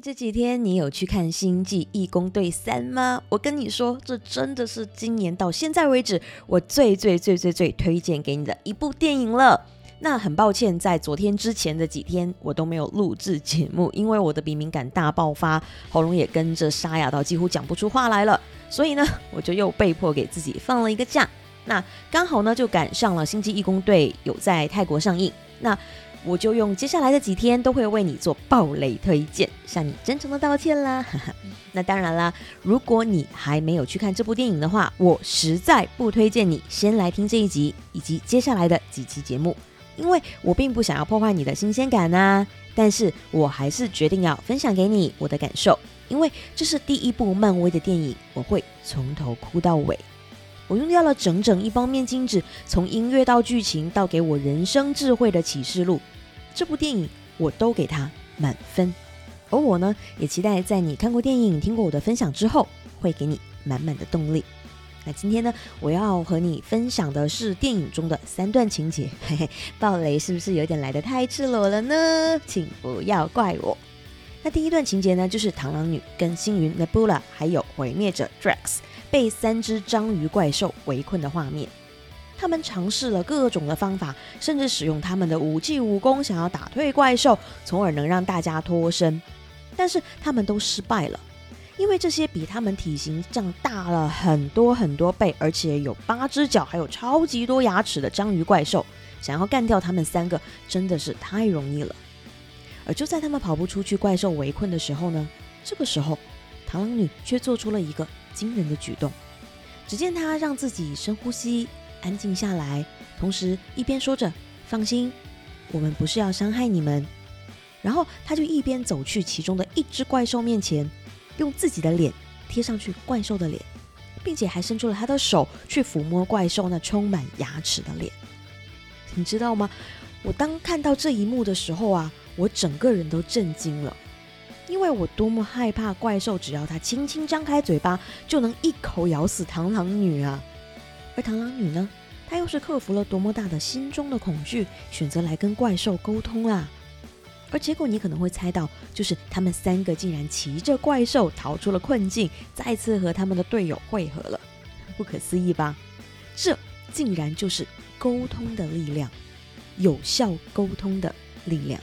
这几天你有去看《星际义工队三》吗？我跟你说，这真的是今年到现在为止我最最最最最推荐给你的一部电影了。那很抱歉，在昨天之前的几天我都没有录制节目，因为我的鼻敏感大爆发，喉咙也跟着沙哑到几乎讲不出话来了。所以呢，我就又被迫给自己放了一个假。那刚好呢，就赶上了《星际义工队》有在泰国上映。那我就用接下来的几天都会为你做暴雷推荐，向你真诚的道歉啦。那当然啦，如果你还没有去看这部电影的话，我实在不推荐你先来听这一集以及接下来的几期节目，因为我并不想要破坏你的新鲜感呐。但是我还是决定要分享给你我的感受，因为这是第一部漫威的电影，我会从头哭到尾。我用掉了整整一包面巾纸，从音乐到剧情到给我人生智慧的启示录。这部电影我都给他满分，而我呢，也期待在你看过电影、听过我的分享之后，会给你满满的动力。那今天呢，我要和你分享的是电影中的三段情节，嘿嘿，暴雷是不是有点来得太赤裸了呢？请不要怪我。那第一段情节呢，就是螳螂女跟星云 Nebula 还有毁灭者 Drax 被三只章鱼怪兽围困的画面。他们尝试了各种的方法，甚至使用他们的武器武功，想要打退怪兽，从而能让大家脱身。但是他们都失败了，因为这些比他们体型长大了很多很多倍，而且有八只脚，还有超级多牙齿的章鱼怪兽，想要干掉他们三个，真的是太容易了。而就在他们跑不出去怪兽围困的时候呢，这个时候，螳螂女却做出了一个惊人的举动。只见她让自己深呼吸。安静下来，同时一边说着“放心，我们不是要伤害你们”，然后他就一边走去其中的一只怪兽面前，用自己的脸贴上去怪兽的脸，并且还伸出了他的手去抚摸怪兽那充满牙齿的脸。你知道吗？我当看到这一幕的时候啊，我整个人都震惊了，因为我多么害怕怪兽，只要它轻轻张开嘴巴，就能一口咬死螳螂女啊！而螳螂女呢？她又是克服了多么大的心中的恐惧，选择来跟怪兽沟通啦。而结果你可能会猜到，就是他们三个竟然骑着怪兽逃出了困境，再次和他们的队友汇合了。不可思议吧？这竟然就是沟通的力量，有效沟通的力量。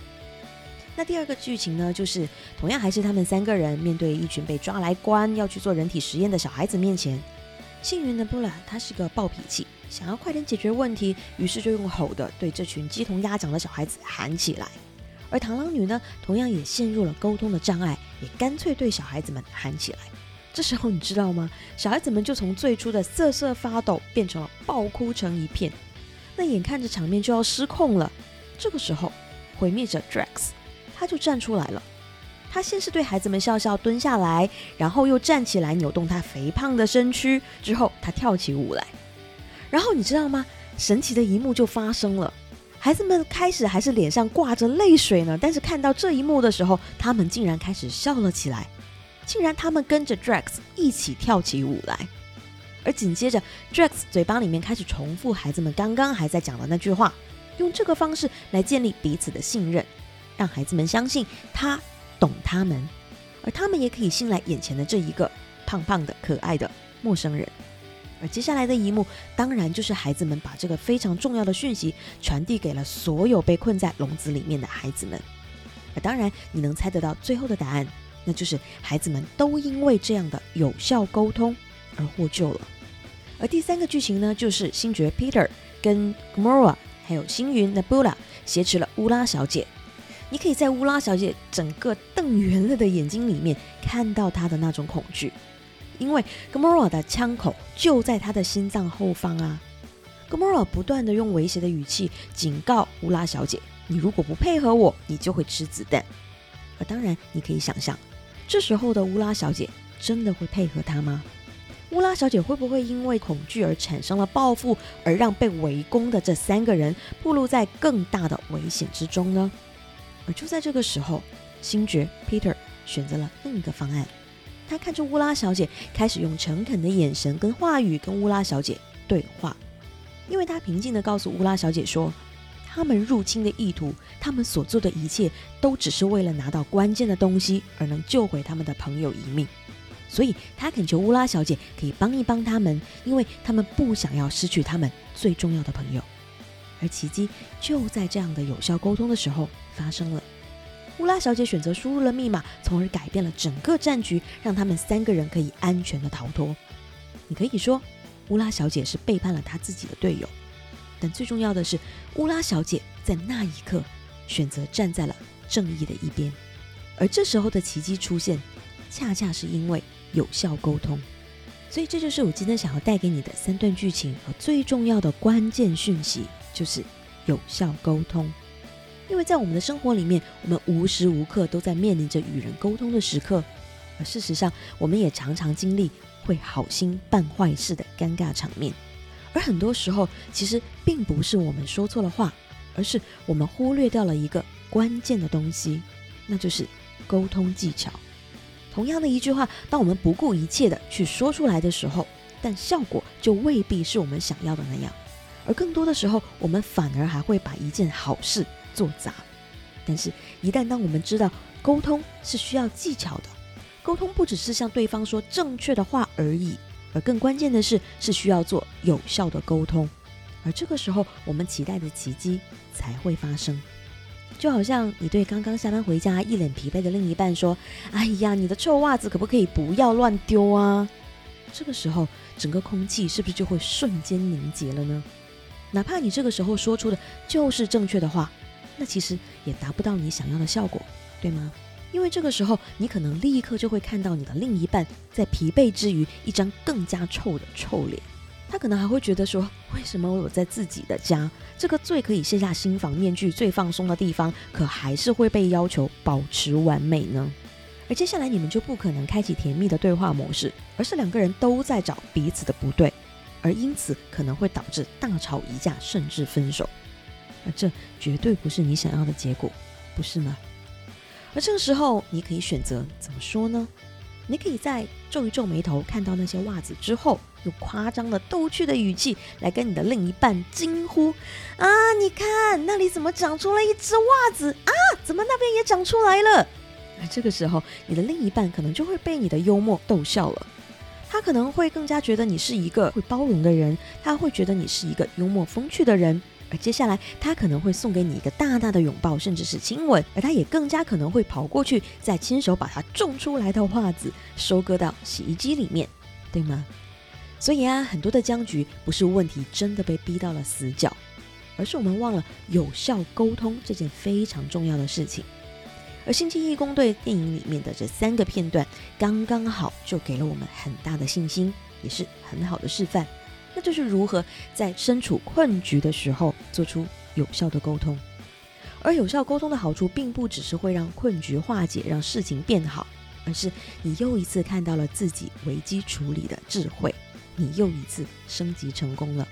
那第二个剧情呢，就是同样还是他们三个人面对一群被抓来关、要去做人体实验的小孩子面前。幸运的布拉，他是个暴脾气，想要快点解决问题，于是就用吼的对这群鸡同鸭讲的小孩子喊起来。而螳螂女呢，同样也陷入了沟通的障碍，也干脆对小孩子们喊起来。这时候你知道吗？小孩子们就从最初的瑟瑟发抖，变成了爆哭成一片。那眼看着场面就要失控了，这个时候，毁灭者 Drax 他就站出来了。他先是对孩子们笑笑，蹲下来，然后又站起来，扭动他肥胖的身躯，之后他跳起舞来。然后你知道吗？神奇的一幕就发生了，孩子们开始还是脸上挂着泪水呢，但是看到这一幕的时候，他们竟然开始笑了起来，竟然他们跟着 Drax 一起跳起舞来，而紧接着 Drax 嘴巴里面开始重复孩子们刚刚还在讲的那句话，用这个方式来建立彼此的信任，让孩子们相信他。懂他们，而他们也可以信赖眼前的这一个胖胖的、可爱的陌生人。而接下来的一幕，当然就是孩子们把这个非常重要的讯息传递给了所有被困在笼子里面的孩子们。而当然，你能猜得到最后的答案，那就是孩子们都因为这样的有效沟通而获救了。而第三个剧情呢，就是星爵 Peter 跟 Gamora 还有星云 Nebula 挟持了乌拉小姐。你可以在乌拉小姐整个瞪圆了的眼睛里面看到她的那种恐惧，因为 Gamora 的枪口就在她的心脏后方啊。Gamora 不断的用威胁的语气警告乌拉小姐：“你如果不配合我，你就会吃子弹。”而当然，你可以想象，这时候的乌拉小姐真的会配合他吗？乌拉小姐会不会因为恐惧而产生了报复，而让被围攻的这三个人暴露在更大的危险之中呢？而就在这个时候，星爵 Peter 选择了另一个方案。他看着乌拉小姐，开始用诚恳的眼神跟话语跟乌拉小姐对话。因为他平静地告诉乌拉小姐说：“他们入侵的意图，他们所做的一切都只是为了拿到关键的东西，而能救回他们的朋友一命。所以，他恳求乌拉小姐可以帮一帮他们，因为他们不想要失去他们最重要的朋友。而奇迹就在这样的有效沟通的时候发生了。乌拉小姐选择输入了密码，从而改变了整个战局，让他们三个人可以安全的逃脱。你可以说，乌拉小姐是背叛了她自己的队友，但最重要的是，乌拉小姐在那一刻选择站在了正义的一边。而这时候的奇迹出现，恰恰是因为有效沟通。所以这就是我今天想要带给你的三段剧情和最重要的关键讯息，就是有效沟通。因为在我们的生活里面，我们无时无刻都在面临着与人沟通的时刻，而事实上，我们也常常经历会好心办坏事的尴尬场面。而很多时候，其实并不是我们说错了话，而是我们忽略掉了一个关键的东西，那就是沟通技巧。同样的一句话，当我们不顾一切的去说出来的时候，但效果就未必是我们想要的那样。而更多的时候，我们反而还会把一件好事。做砸，但是，一旦当我们知道沟通是需要技巧的，沟通不只是向对方说正确的话而已，而更关键的是，是需要做有效的沟通。而这个时候，我们期待的奇迹才会发生。就好像你对刚刚下班回家、一脸疲惫的另一半说：“哎呀，你的臭袜子可不可以不要乱丢啊？”这个时候，整个空气是不是就会瞬间凝结了呢？哪怕你这个时候说出的就是正确的话。那其实也达不到你想要的效果，对吗？因为这个时候，你可能立刻就会看到你的另一半在疲惫之余，一张更加臭的臭脸。他可能还会觉得说：为什么我有在自己的家，这个最可以卸下心防面具、最放松的地方，可还是会被要求保持完美呢？而接下来你们就不可能开启甜蜜的对话模式，而是两个人都在找彼此的不对，而因此可能会导致大吵一架，甚至分手。而这绝对不是你想要的结果，不是吗？而这个时候，你可以选择怎么说呢？你可以在皱一皱眉头，看到那些袜子之后，用夸张的逗趣的语气来跟你的另一半惊呼：“啊，你看那里怎么长出了一只袜子啊？怎么那边也长出来了？”而这个时候，你的另一半可能就会被你的幽默逗笑了，可能会更加觉得你是一个会包容的人，他会觉得你是一个幽默风趣的人。而接下来，他可能会送给你一个大大的拥抱，甚至是亲吻，而他也更加可能会跑过去，再亲手把他种出来的袜子收割到洗衣机里面，对吗？所以啊，很多的僵局不是问题真的被逼到了死角，而是我们忘了有效沟通这件非常重要的事情。而《星际义工队》电影里面的这三个片段，刚刚好就给了我们很大的信心，也是很好的示范。那就是如何在身处困局的时候做出有效的沟通，而有效沟通的好处，并不只是会让困局化解，让事情变好，而是你又一次看到了自己危机处理的智慧，你又一次升级成功了。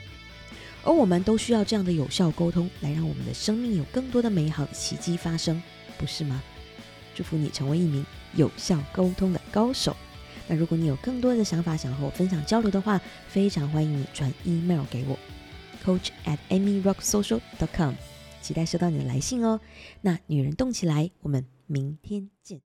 而我们都需要这样的有效沟通，来让我们的生命有更多的美好奇迹发生，不是吗？祝福你成为一名有效沟通的高手。那如果你有更多的想法想和我分享交流的话，非常欢迎你传 email 给我，coach at amyrocksocial dot com，期待收到你的来信哦。那女人动起来，我们明天见。